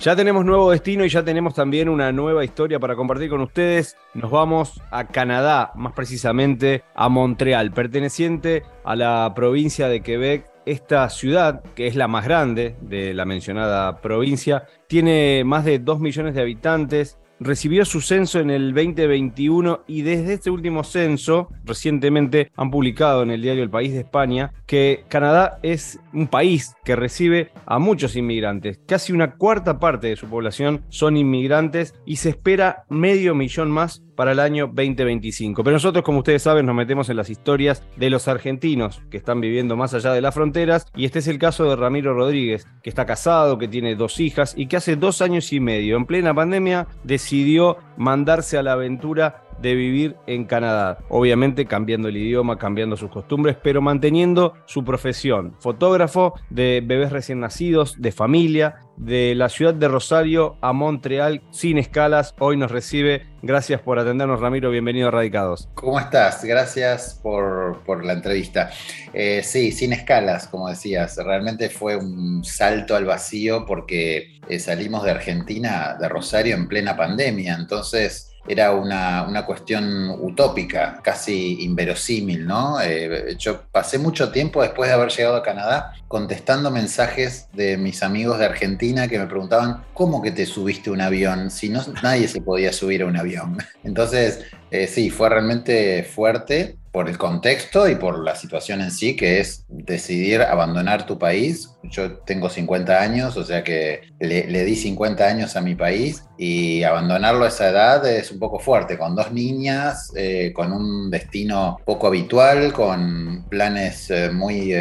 Ya tenemos nuevo destino y ya tenemos también una nueva historia para compartir con ustedes. Nos vamos a Canadá, más precisamente a Montreal, perteneciente a la provincia de Quebec. Esta ciudad, que es la más grande de la mencionada provincia, tiene más de 2 millones de habitantes, recibió su censo en el 2021 y desde este último censo, recientemente han publicado en el diario El País de España, que Canadá es un país que recibe a muchos inmigrantes. Casi una cuarta parte de su población son inmigrantes y se espera medio millón más para el año 2025. Pero nosotros, como ustedes saben, nos metemos en las historias de los argentinos que están viviendo más allá de las fronteras. Y este es el caso de Ramiro Rodríguez, que está casado, que tiene dos hijas y que hace dos años y medio, en plena pandemia, decidió mandarse a la aventura de vivir en Canadá. Obviamente cambiando el idioma, cambiando sus costumbres, pero manteniendo su profesión. Fotógrafo de bebés recién nacidos, de familia, de la ciudad de Rosario a Montreal, sin escalas. Hoy nos recibe. Gracias por atendernos, Ramiro. Bienvenido a Radicados. ¿Cómo estás? Gracias por, la entrevista. Eh, sí, sin escalas, como decías. Realmente fue un salto al vacío porque eh, salimos de Argentina, de Rosario, en plena pandemia. Entonces era una, una, cuestión utópica, casi inverosímil, ¿no? Eh, yo pasé mucho tiempo después de haber llegado a Canadá contestando mensajes de mis amigos de Argentina que me preguntaban, ¿cómo que te subiste un avión? Si no, nadie se podía subir a un avión. Entonces, eh, sí, fue realmente fuerte por el contexto y por la situación en sí, que es decidir abandonar tu país. Yo tengo 50 años, o sea que le, di 50 años a mi país y abandonarlo a esa edad es un poco fuerte, con dos niñas, eh, con un destino poco habitual, con planes eh, muy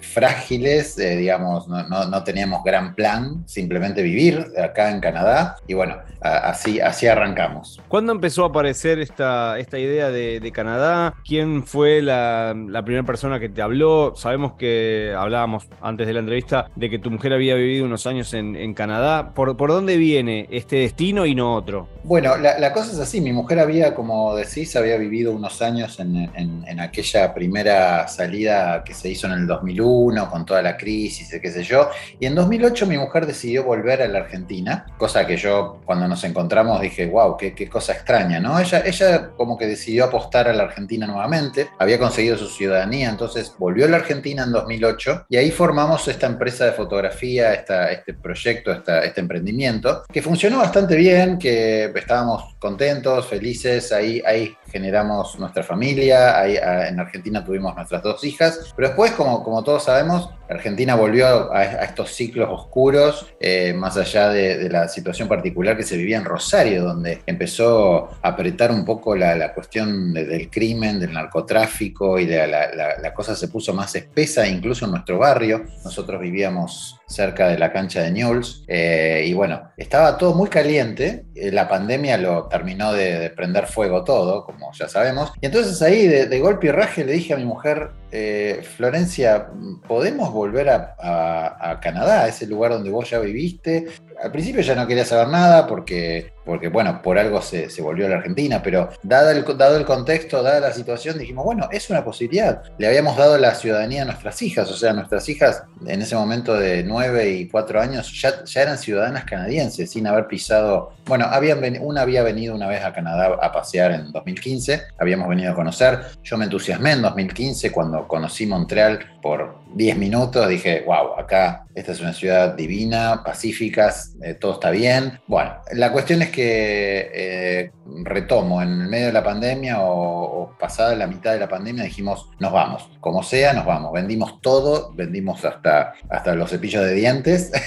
frágiles, digamos, no, no, teníamos gran plan, simplemente vivir acá en Canadá y bueno, así, así arrancamos. ¿Cuándo empezó a aparecer esta, esta idea de, Canadá? ¿Quién fue la, primera persona que te habló? Sabemos que hablábamos antes de la entrevista de que tu mujer había vivido unos años en, Canadá. ¿Por, ¿Por, dónde viene este destino y no otro? Bueno, la, cosa es así. Mi mujer había, como decís, había vivido unos años en, en, aquella primera salida que se hizo en el 2001 con toda la crisis, qué sé yo. Y en 2008 mi mujer decidió volver a la Argentina, cosa que yo cuando nos encontramos dije, wow, qué, qué cosa extraña, ¿no? Ella, ella como que decidió apostar a la Argentina nuevamente, había conseguido su ciudadanía, entonces volvió a la Argentina en 2008 y ahí formamos esta empresa de fotografía, esta, este proyecto, esta, este emprendimiento, que funcionó bastante bien, que estábamos contentos, felices, ahí, ahí generamos nuestra familia, ahí, en Argentina tuvimos nuestras dos hijas, pero después, como, como todos sabemos, Argentina volvió a, estos ciclos oscuros, eh, más allá de, la situación particular que se vivía en Rosario, donde empezó a apretar un poco la, cuestión del crimen, del narcotráfico y la, la, cosa se puso más espesa, incluso en nuestro barrio. Nosotros vivíamos cerca de la cancha de Newell's eh, y bueno, estaba todo muy caliente. Eh, la pandemia lo terminó de, prender fuego todo, como ya sabemos. Y entonces ahí de, golpe y raje le dije a mi mujer, eh, Florencia, ¿podemos volver a, Canadá, a ese lugar donde vos ya viviste? Al principio ya no quería saber nada porque porque bueno, por algo se, volvió a la Argentina, pero dado el, dado el contexto, dada la situación, dijimos, bueno, es una posibilidad. Le habíamos dado la ciudadanía a nuestras hijas, o sea, nuestras hijas en ese momento de 9 y 4 años ya, eran ciudadanas canadienses, sin haber pisado, bueno, habían una había venido una vez a Canadá a pasear en 2015, habíamos venido a conocer, yo me entusiasmé en 2015 cuando conocí Montreal por 10 minutos, dije, wow, acá esta es una ciudad divina, pacífica, eh, todo está bien. Bueno, la cuestión es que eh, retomo, en el medio de la pandemia o, pasada la mitad de la pandemia dijimos, nos vamos, como sea, nos vamos. Vendimos todo, vendimos hasta, hasta los cepillos de dientes.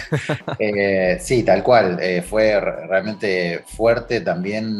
Eh, sí, tal cual, fue realmente fuerte también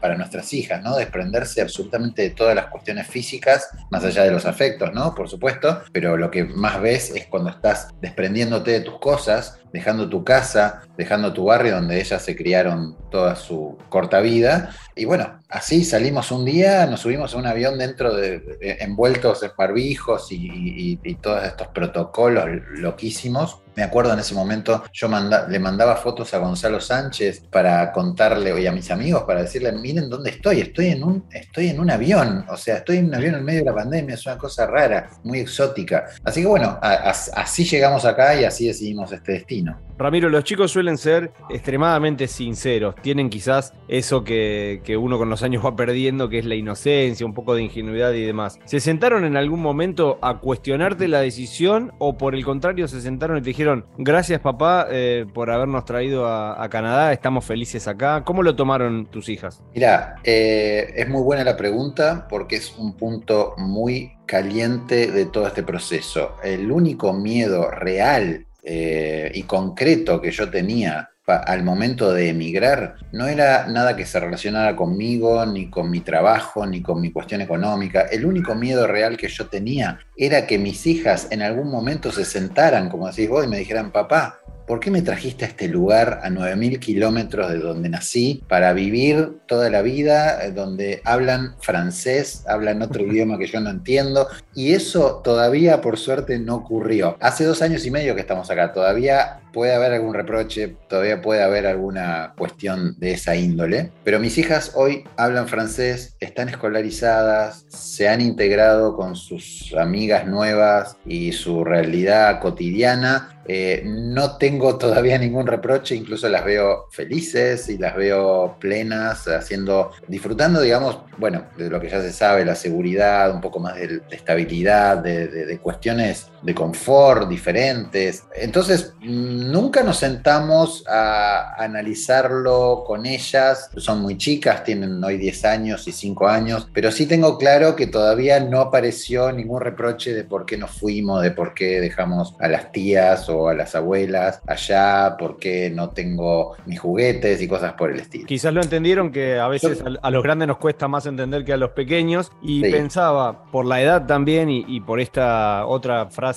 para nuestras hijas, ¿no? Desprenderse absolutamente de todas las cuestiones físicas, más allá de los afectos, ¿no? Por supuesto, pero lo que más ves es cuando estás desprendiéndote de tus cosas, dejando tu casa, dejando tu barrio donde ellas se criaron toda su corta vida. Y bueno, así salimos un día, nos subimos a un avión dentro de, envueltos en barbijos y, todos estos protocolos loquísimos me acuerdo en ese momento, yo le mandaba fotos a Gonzalo Sánchez para contarle, y a mis amigos, para decirle, miren dónde estoy, estoy en, un, estoy en un avión, o sea, estoy en un avión en medio de la pandemia, es una cosa rara, muy exótica. Así que bueno, así llegamos acá y así decidimos este destino. Ramiro, los chicos suelen ser extremadamente sinceros, tienen quizás eso que, que uno con los años va perdiendo, que es la inocencia, un poco de ingenuidad y demás. ¿Se sentaron en algún momento a cuestionarte la decisión o por el contrario se sentaron y te dijeron, gracias papá eh, por habernos traído a, Canadá, estamos felices acá. ¿Cómo lo tomaron tus hijas? Mira, eh, es muy buena la pregunta porque es un punto muy caliente de todo este proceso. El único miedo real eh, y concreto que yo tenía al momento de emigrar no era nada que se relacionara conmigo, ni con mi trabajo, ni con mi cuestión económica. El único miedo real que yo tenía era que mis hijas en algún momento se sentaran, como decís vos, y me dijeran, papá, ¿por qué me trajiste a este lugar a 9.000 kilómetros de donde nací para vivir toda la vida, eh, donde hablan francés, hablan otro idioma que yo no entiendo? Y eso todavía, por suerte, no ocurrió. Hace dos años y medio que estamos acá, todavía puede haber algún reproche, todavía puede haber alguna cuestión de esa índole, pero mis hijas hoy hablan francés, están escolarizadas, se han integrado con sus amigas nuevas y su realidad cotidiana. Eh, no tengo todavía ningún reproche, incluso las veo felices y las veo plenas, haciendo, disfrutando, digamos, bueno, de lo que ya se sabe, la seguridad, un poco más de, estabilidad, de, cuestiones de confort diferentes. Entonces, nunca nos sentamos a analizarlo con ellas, son muy chicas, tienen hoy 10 años y 5 años, pero sí tengo claro que todavía no apareció ningún reproche de por qué nos fuimos, de por qué dejamos a las tías o a las abuelas allá, porque no tengo mis juguetes y cosas por el estilo. Quizás lo entendieron que a veces a, los grandes nos cuesta más entender que a los pequeños y pensaba, por la edad también y, por esta otra frase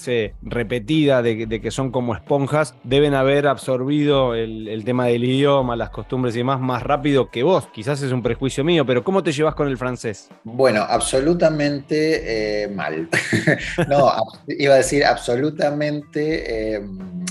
repetida de, que son como esponjas, deben haber absorbido el, tema del idioma, las costumbres y demás más rápido que vos. Quizás es un prejuicio mío, pero ¿cómo te llevas con el francés? Bueno, absolutamente eh, mal. no, iba a decir absolutamente... Eh,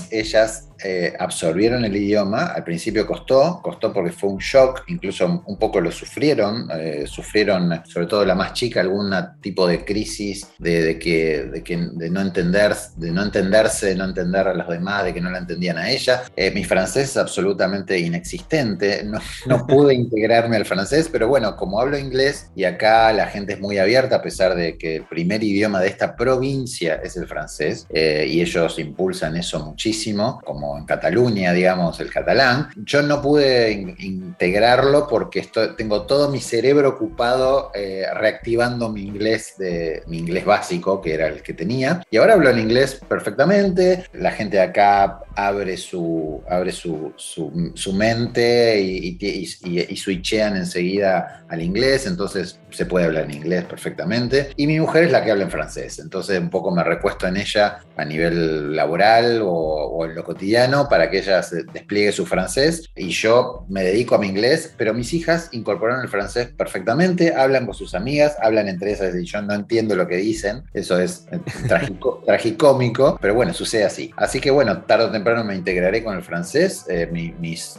ellas eh, absorbieron el idioma. Al principio costó, costó porque fue un shock, incluso un poco lo sufrieron. Sufrieron, sobre todo la más chica, algún tipo de crisis de, que, de, que, de, no entender, de no entenderse, de no entender a los demás, de que no la entendían a ella. Eh, mi francés es absolutamente inexistente. No, no pude integrarme al francés, pero bueno, como hablo inglés y acá la gente es muy abierta, a pesar de que el primer idioma de esta provincia es el francés, y ellos impulsan eso muchísimo, como en Cataluña, digamos, el catalán. Yo no pude integrarlo porque tengo todo mi cerebro ocupado eh, reactivando mi inglés, de, mi inglés básico, que era el que tenía. Y ahora hablo en inglés perfectamente. La gente de acá abre su, abre su, su, mente y, y, y, switchean enseguida al inglés, entonces se puede hablar en inglés perfectamente. Y mi mujer es la que habla en francés, entonces un poco me recuesto en ella a nivel laboral o, en lo cotidiano para que ella despliegue su francés y yo me dedico a mi inglés, pero mis hijas incorporaron el francés perfectamente, hablan con sus amigas, hablan entre ellas y yo no entiendo lo que dicen, eso es eh, tragicómico, pero bueno, sucede así. Así que bueno, tarde o temprano me integraré con el francés, eh, mi,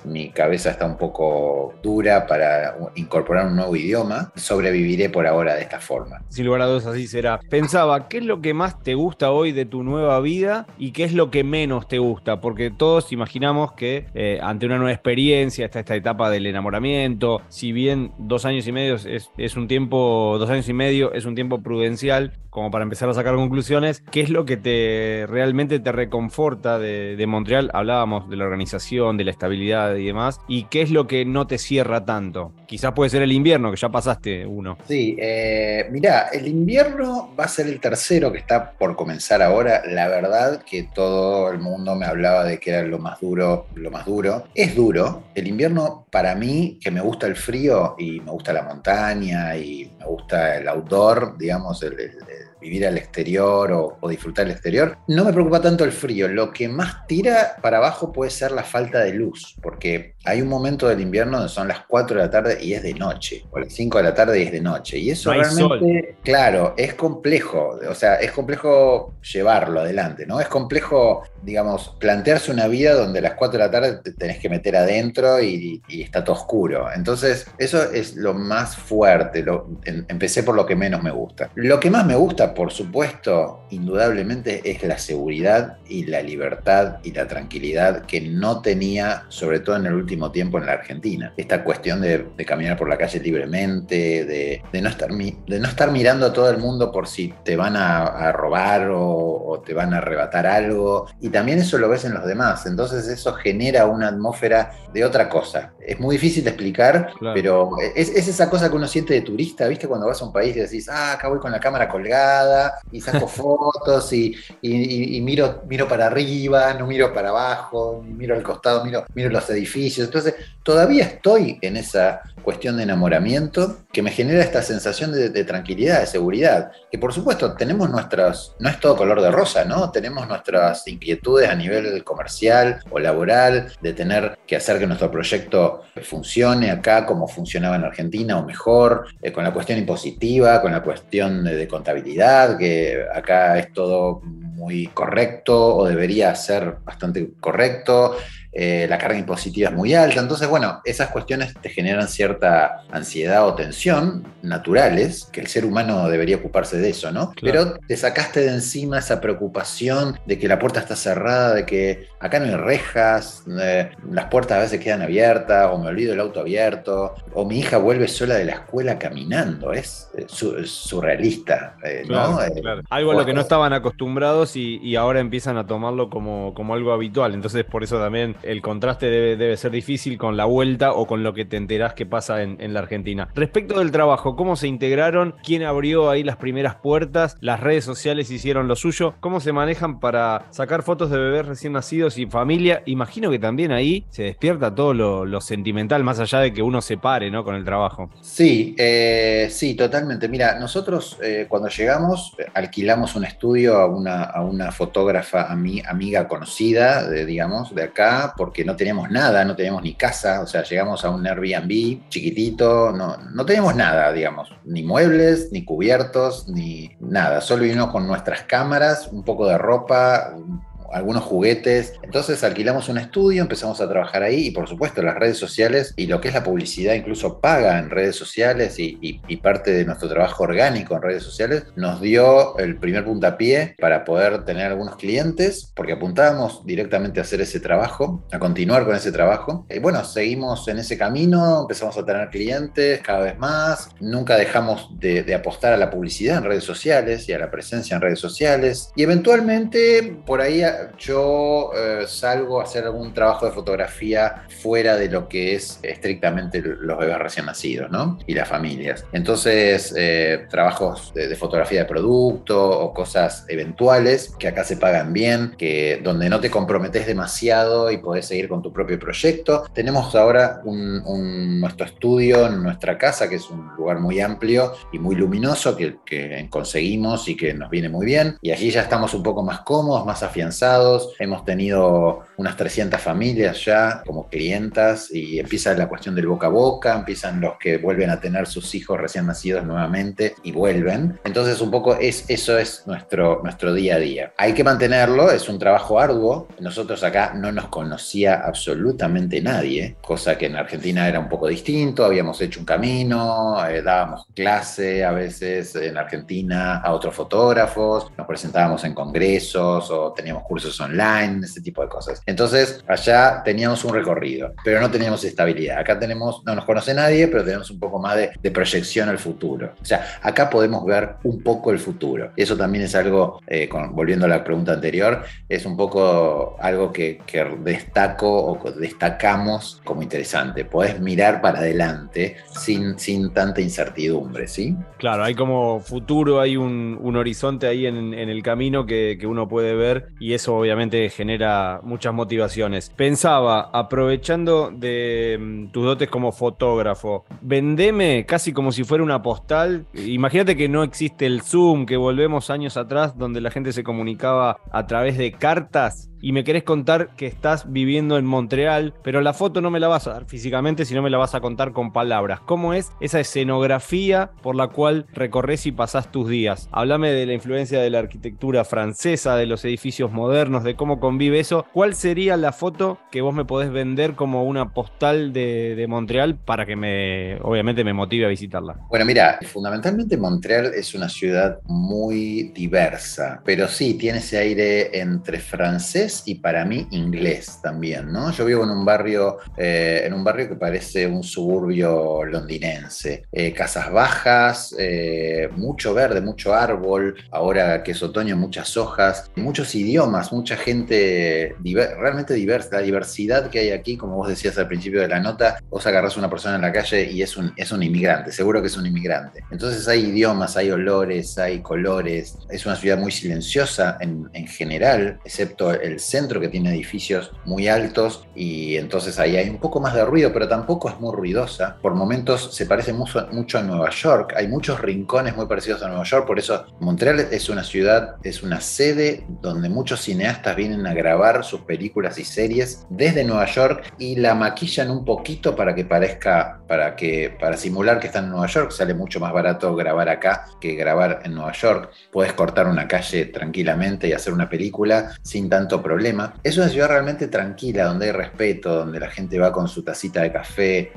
mi cabeza está un poco dura para incorporar un nuevo idioma, sobreviviré por ahora de esta forma. Sin lugar a dudas así será. Pensaba, ¿qué es lo que más te gusta hoy de tu nueva vida y qué es lo que menos te gusta? Porque todos imaginamos que eh, ante una nueva experiencia está esta etapa del enamoramiento, si bien dos años y medio es, es un tiempo, dos años y medio es un tiempo prudencial, como para empezar a sacar conclusiones, ¿qué es lo que te realmente te reconforta de, Montreal? Hablábamos de la organización, de la estabilidad y demás, y qué es lo que no te cierra tanto. Quizás puede ser el invierno, que ya pasaste uno. Sí, eh, mirá, el invierno va a ser el tercero que está por comenzar ahora. La verdad que todo el mundo me hablaba de que era lo más duro, lo más duro. Es duro. El invierno para mí, que me gusta el frío y me gusta la montaña y me gusta el outdoor, digamos, el vivir al exterior o, o disfrutar el exterior, no me preocupa tanto el frío. Lo que más tira para abajo puede ser la falta de luz, porque hay un momento del invierno donde son las 4 de la tarde y es de noche, o las 5 de la tarde y es de noche. Y eso realmente, claro, es complejo, o sea, es complejo llevarlo adelante, ¿no? Es complejo, digamos, plantearse una vida donde a las 4 de la tarde te tenés que meter adentro y, está todo oscuro. Entonces, eso es lo más fuerte, lo, empecé por lo que menos me gusta. Lo que más me gusta, por supuesto, indudablemente, es la seguridad y la libertad y la tranquilidad que no tenía, sobre todo en el último tiempo en la Argentina. Esta cuestión de, caminar por la calle libremente, de, no estar, de no estar mirando a todo el mundo por si te van a, robar o, te van a arrebatar algo. Y también eso lo ves en los demás. Entonces eso genera una atmósfera de otra cosa. Es muy difícil de explicar, pero es, esa cosa que uno siente de turista, ¿viste? Cuando vas a un país y decís, ah, acá voy con la cámara colgada y saco fotos y, miro, miro para arriba, no miro para abajo, miro al costado, miro, miro los edificios. Entonces, todavía estoy en esa cuestión de enamoramiento que me genera esta sensación de, tranquilidad, de seguridad. Que por supuesto tenemos nuestras, no es todo color de rosa, ¿no? Tenemos nuestras inquietudes a nivel comercial o laboral, de tener que hacer que nuestro proyecto funcione acá como funcionaba en Argentina o mejor, eh, con la cuestión impositiva, con la cuestión de contabilidad, que acá es todo muy correcto o debería ser bastante correcto. Eh, la carga impositiva es muy alta. Entonces, bueno, esas cuestiones te generan cierta ansiedad o tensión naturales, que el ser humano debería ocuparse de eso, ¿no? Pero te sacaste de encima esa preocupación de que la puerta está cerrada, de que acá no hay rejas, eh, las puertas a veces quedan abiertas, o me olvido el auto abierto, o mi hija vuelve sola de la escuela caminando. Es, surrealista, eh, ¿no? Algo a lo que no estaban acostumbrados y, ahora empiezan a tomarlo como, como algo habitual. Entonces, por eso también el contraste debe, ser difícil con la vuelta o con lo que te enterás que pasa en, la Argentina. Respecto del trabajo, ¿cómo se integraron? ¿Quién abrió ahí las primeras puertas? ¿Las redes sociales hicieron lo suyo? ¿Cómo se manejan para sacar fotos de bebés recién nacidos y familia? Imagino que también ahí se despierta todo lo, sentimental, más allá de que uno se pare ¿no? con el trabajo. Sí, eh, sí, totalmente. Mira, nosotros eh, cuando llegamos alquilamos un estudio a una, a una fotógrafa a mi, amiga conocida, de, digamos, de acá, porque no teníamos nada, no teníamos ni casa, o sea, llegamos a un Airbnb chiquitito, no, no teníamos nada, digamos, ni muebles, ni cubiertos, ni nada, solo vino con nuestras cámaras, un poco de ropa, algunos juguetes. Entonces alquilamos un estudio, empezamos a trabajar ahí y por supuesto las redes sociales y lo que es la publicidad incluso paga en redes sociales y, parte de nuestro trabajo orgánico en redes sociales nos dio el primer puntapié para poder tener algunos clientes porque apuntábamos directamente a hacer ese trabajo, a continuar con ese trabajo. Y bueno, seguimos en ese camino, empezamos a tener clientes cada vez más, nunca dejamos de, de apostar a la publicidad en redes sociales y a la presencia en redes sociales y eventualmente por ahí yo eh, salgo a hacer algún trabajo de fotografía fuera de lo que es estrictamente los bebés recién nacidos, ¿no? Y las familias. Entonces, eh, trabajos de, fotografía de producto o cosas eventuales que acá se pagan bien, que donde no te comprometes demasiado y podés seguir con tu propio proyecto. Tenemos ahora nuestro estudio en nuestra casa, que es un lugar muy amplio y muy luminoso que, que conseguimos y que nos viene muy bien. Y allí ya estamos un poco más cómodos, más afianzados hemos tenido unas 300 familias ya como clientas y empieza la cuestión del boca a boca, empiezan los que vuelven a tener sus hijos recién nacidos nuevamente y vuelven. Entonces un poco es, eso es nuestro, nuestro día a día. Hay que mantenerlo, es un trabajo arduo. Nosotros acá no nos conocía absolutamente nadie, cosa que en Argentina era un poco distinto, habíamos hecho un camino, eh, dábamos clase a veces en Argentina a otros fotógrafos, nos presentábamos en congresos o teníamos cursos online, ese tipo de cosas. Entonces, allá teníamos un recorrido, pero no teníamos estabilidad. Acá tenemos, no nos conoce nadie, pero tenemos un poco más de, proyección al futuro. O sea, acá podemos ver un poco el futuro. Eso también es algo, eh, volviendo a la pregunta anterior, es un poco algo que, destaco o destacamos como interesante. Podés mirar para adelante sin, sin tanta incertidumbre, ¿sí? Claro, hay como futuro, hay un, horizonte ahí en, el camino que, que uno puede ver y eso eso obviamente genera muchas motivaciones. Pensaba, aprovechando de mm, tus dotes como fotógrafo, vendeme casi como si fuera una postal. Imagínate que no existe el Zoom, que volvemos años atrás donde la gente se comunicaba a través de cartas y me querés contar que estás viviendo en Montreal, pero la foto no me la vas a dar físicamente, sino me la vas a contar con palabras. ¿Cómo es esa escenografía por la cual recorres y pasás tus días? Háblame de la influencia de la arquitectura francesa, de los edificios modernos, de cómo convive eso. ¿Cuál sería la foto que vos me podés vender como una postal de, de Montreal para que me, obviamente, me motive a visitarla? Bueno, mira, fundamentalmente Montreal es una ciudad muy diversa, pero sí tiene ese aire entre francés y para mí inglés también, ¿no? Yo vivo en un barrio, eh, en un barrio que parece un suburbio londinense. Eh, casas bajas, eh, mucho verde, mucho árbol, ahora que es otoño, muchas hojas, muchos idiomas, mucha gente realmente diversa. La diversidad que hay aquí, como vos decías al principio de la nota, vos agarrás a una persona en la calle y es un, es un inmigrante, seguro que es un inmigrante. Entonces hay idiomas, hay olores, hay colores. Es una ciudad muy silenciosa en, en general, excepto el centro que tiene edificios muy altos y entonces ahí hay un poco más de ruido, pero tampoco es muy ruidosa. Por momentos se parece mucho, mucho a Nueva York. Hay muchos rincones muy parecidos a Nueva York, por eso Montreal es una ciudad, es una sede donde muchos cineastas vienen a grabar sus películas y series desde Nueva York y la maquillan un poquito para que parezca, para que para simular que están en Nueva York. Sale mucho más barato grabar acá que grabar en Nueva York. Puedes cortar una calle tranquilamente y hacer una película sin tanto problema. Es una ciudad realmente tranquila, donde hay respeto, donde la gente va con su tacita de café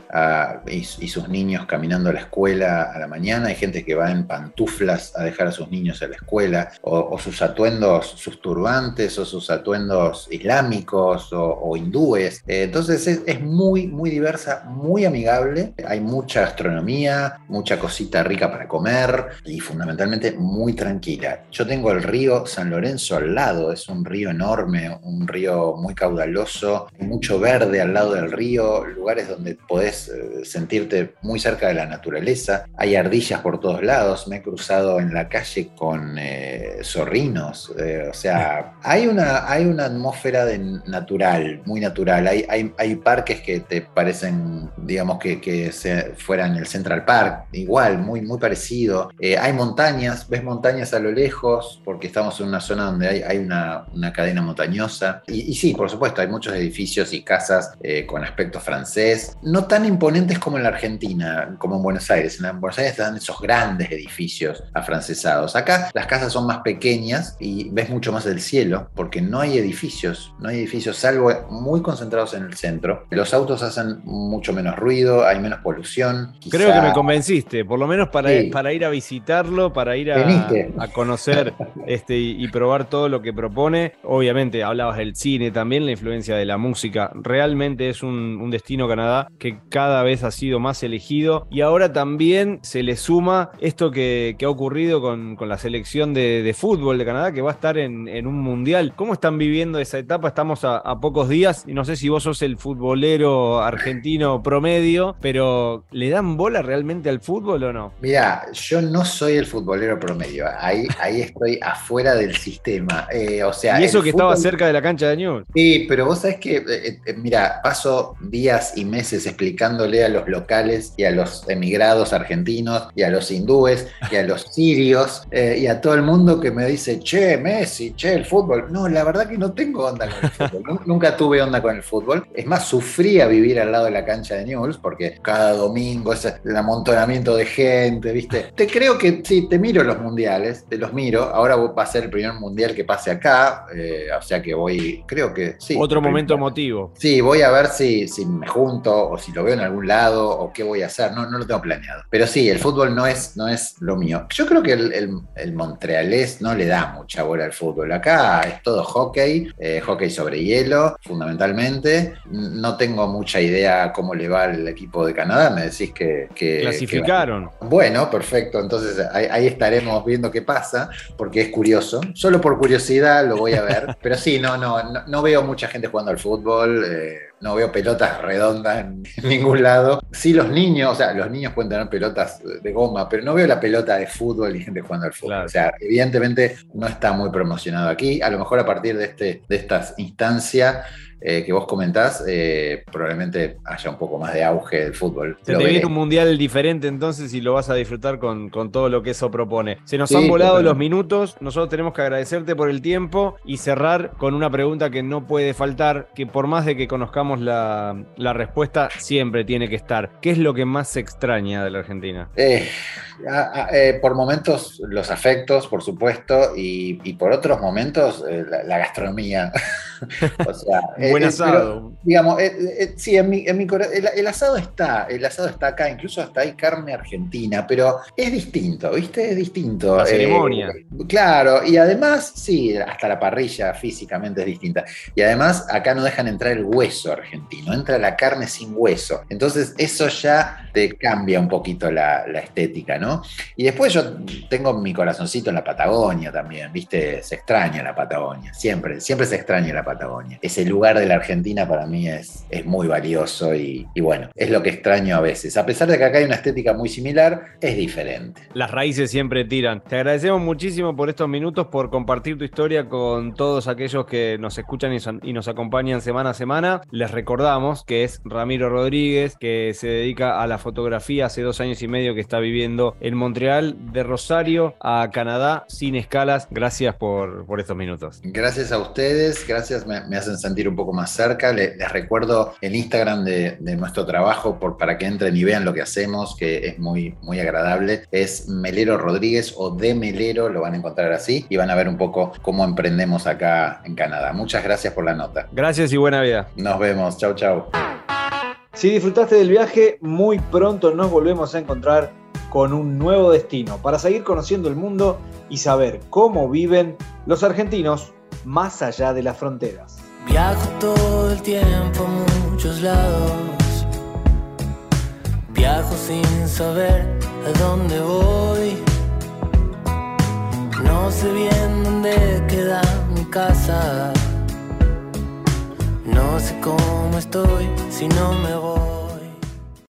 y, sus niños caminando a la escuela a la mañana. Hay gente que va en pantuflas a dejar a sus niños a la escuela, o, sus atuendos, sus turbantes, o sus atuendos islámicos o, hindúes. Eh, entonces es, es muy, muy diversa, muy amigable. Hay mucha gastronomía, mucha cosita rica para comer y fundamentalmente muy tranquila. Yo tengo el río San Lorenzo al lado, es un río enorme un río muy caudaloso, mucho verde al lado del río, lugares donde podés eh, sentirte muy cerca de la naturaleza. Hay ardillas por todos lados, me he cruzado en la calle con eh, zorrinos, eh, o sea, hay una, hay una atmósfera de natural, muy natural. Hay, hay, parques que te parecen, digamos, que se, fueran el Central Park, igual, muy, muy parecido. hay montañas, ves montañas a lo lejos, porque estamos en una zona donde hay, hay una, una cadena montañosa y, sí, por supuesto, hay muchos edificios y casas eh, con aspecto francés, no tan imponentes como en la Argentina, como en Buenos Aires. En Buenos Aires están esos grandes edificios afrancesados. Acá las casas son más pequeñas y ves mucho más del cielo, porque no hay edificios, no hay edificios, salvo muy concentrados en el centro. Los autos hacen mucho menos ruido, hay menos polución. Creo que me convenciste, por lo menos para, para ir a visitarlo, para ir a, a conocer este, y probar todo lo que propone. Obviamente hablabas del cine también, la influencia de la música. Realmente es un, destino Canadá que cada vez ha sido más elegido y ahora también se le suma esto que, ha ocurrido con, la selección de, fútbol de Canadá que va a estar en, un mundial. ¿Cómo están viviendo esa etapa? Estamos a, pocos días y no sé si vos sos el futbolero argentino promedio, pero ¿le dan bola realmente al fútbol o no? Mira, yo no soy el futbolero promedio. Ahí, ahí estoy afuera del sistema. Eh, o sea, y eso que estaba cerca de la cancha de News. Sí, pero vos sabés que, eh, eh, mira, paso días y meses explicándole a los locales y a los emigrados argentinos y a los hindúes y a los sirios y a todo el mundo que me dice, che, Messi, che, el fútbol. No, la verdad que no tengo onda con el fútbol. Nunca tuve onda con el fútbol. Es más, sufría vivir al lado de la cancha de News porque cada domingo es el amontonamiento de gente, ¿viste? Te creo que sí, te miro los mundiales, te los miro. Ahora va a ser el primer mundial que pase acá. o sea, que voy, creo que sí. Otro momento emotivo. Sí, voy a ver si, si me junto o si lo veo en algún lado o qué voy a hacer. No, no lo tengo planeado. Pero sí, el fútbol no es, no es lo mío. Yo creo que el, el, montrealés no le da mucha bola al fútbol. Acá es todo hockey, eh, hockey sobre hielo, fundamentalmente. No tengo mucha idea cómo le va al equipo de Canadá. Me decís que. Clasificaron. bueno, perfecto. Entonces ahí, ahí estaremos viendo qué pasa, porque es curioso. Solo por curiosidad lo voy a ver. Pero sí, no, no, no, veo mucha gente jugando al fútbol. Eh, no veo pelotas redondas en ningún lado. Sí, los niños, o sea, los niños pueden tener pelotas de goma, pero no veo la pelota de fútbol y gente jugando al fútbol. O sea, evidentemente no está muy promocionado aquí. A lo mejor a partir de, este, de estas instancias eh, que vos comentás, eh, probablemente haya un poco más de auge del fútbol. Se te viene un mundial diferente entonces y lo vas a disfrutar con, con todo lo que eso propone. Se nos han volado los minutos, nosotros tenemos que agradecerte por el tiempo y cerrar con una pregunta que no puede faltar, que por más de que conozcamos la, la respuesta, siempre tiene que estar. ¿Qué es lo que más se extraña de la Argentina? Eh, por momentos los afectos, por supuesto, y, por otros momentos la, la gastronomía. o sea, Buen eh, asado. digamos, eh, eh, sí, en mi, en mi el, el, asado está, el asado está acá, incluso hasta hay carne argentina, pero es distinto, ¿viste? Es distinto. La ceremonia. claro, y además, sí, hasta la parrilla físicamente es distinta. Y además, acá no dejan entrar el hueso argentino, entra la carne sin hueso. Entonces, eso ya te cambia un poquito la, la estética, ¿no? Y después yo tengo mi corazoncito en la Patagonia también, ¿viste? Se extraña la Patagonia, siempre, siempre se extraña la Patagonia. Ese lugar de la Argentina para mí es, es muy valioso y, bueno, es lo que extraño a veces. A pesar de que acá hay una estética muy similar, es diferente. Las raíces siempre tiran. Te agradecemos muchísimo por estos minutos, por compartir tu historia con todos aquellos que nos escuchan y, nos acompañan semana a semana. Les recordamos que es Ramiro Rodríguez, que se dedica a la fotografía hace dos años y medio que está viviendo en Montreal, de Rosario a Canadá, sin escalas. Gracias por, por estos minutos. Gracias a ustedes, gracias, me, hacen sentir un poco más cerca. Les, recuerdo el Instagram de, nuestro trabajo por, para que entren y vean lo que hacemos, que es muy, muy agradable. Es Melero Rodríguez o de Melero, lo van a encontrar así y van a ver un poco cómo emprendemos acá en Canadá. Muchas gracias por la nota. Gracias y buena vida. Nos vemos. Chau, chau. Si disfrutaste del viaje, muy pronto nos volvemos a encontrar con un nuevo destino para seguir conociendo el mundo y saber cómo viven los argentinos más allá de las fronteras. Viajo todo el tiempo a muchos lados. Viajo sin saber a dónde voy. No sé bien dónde queda mi casa. No sé cómo estoy si no me voy.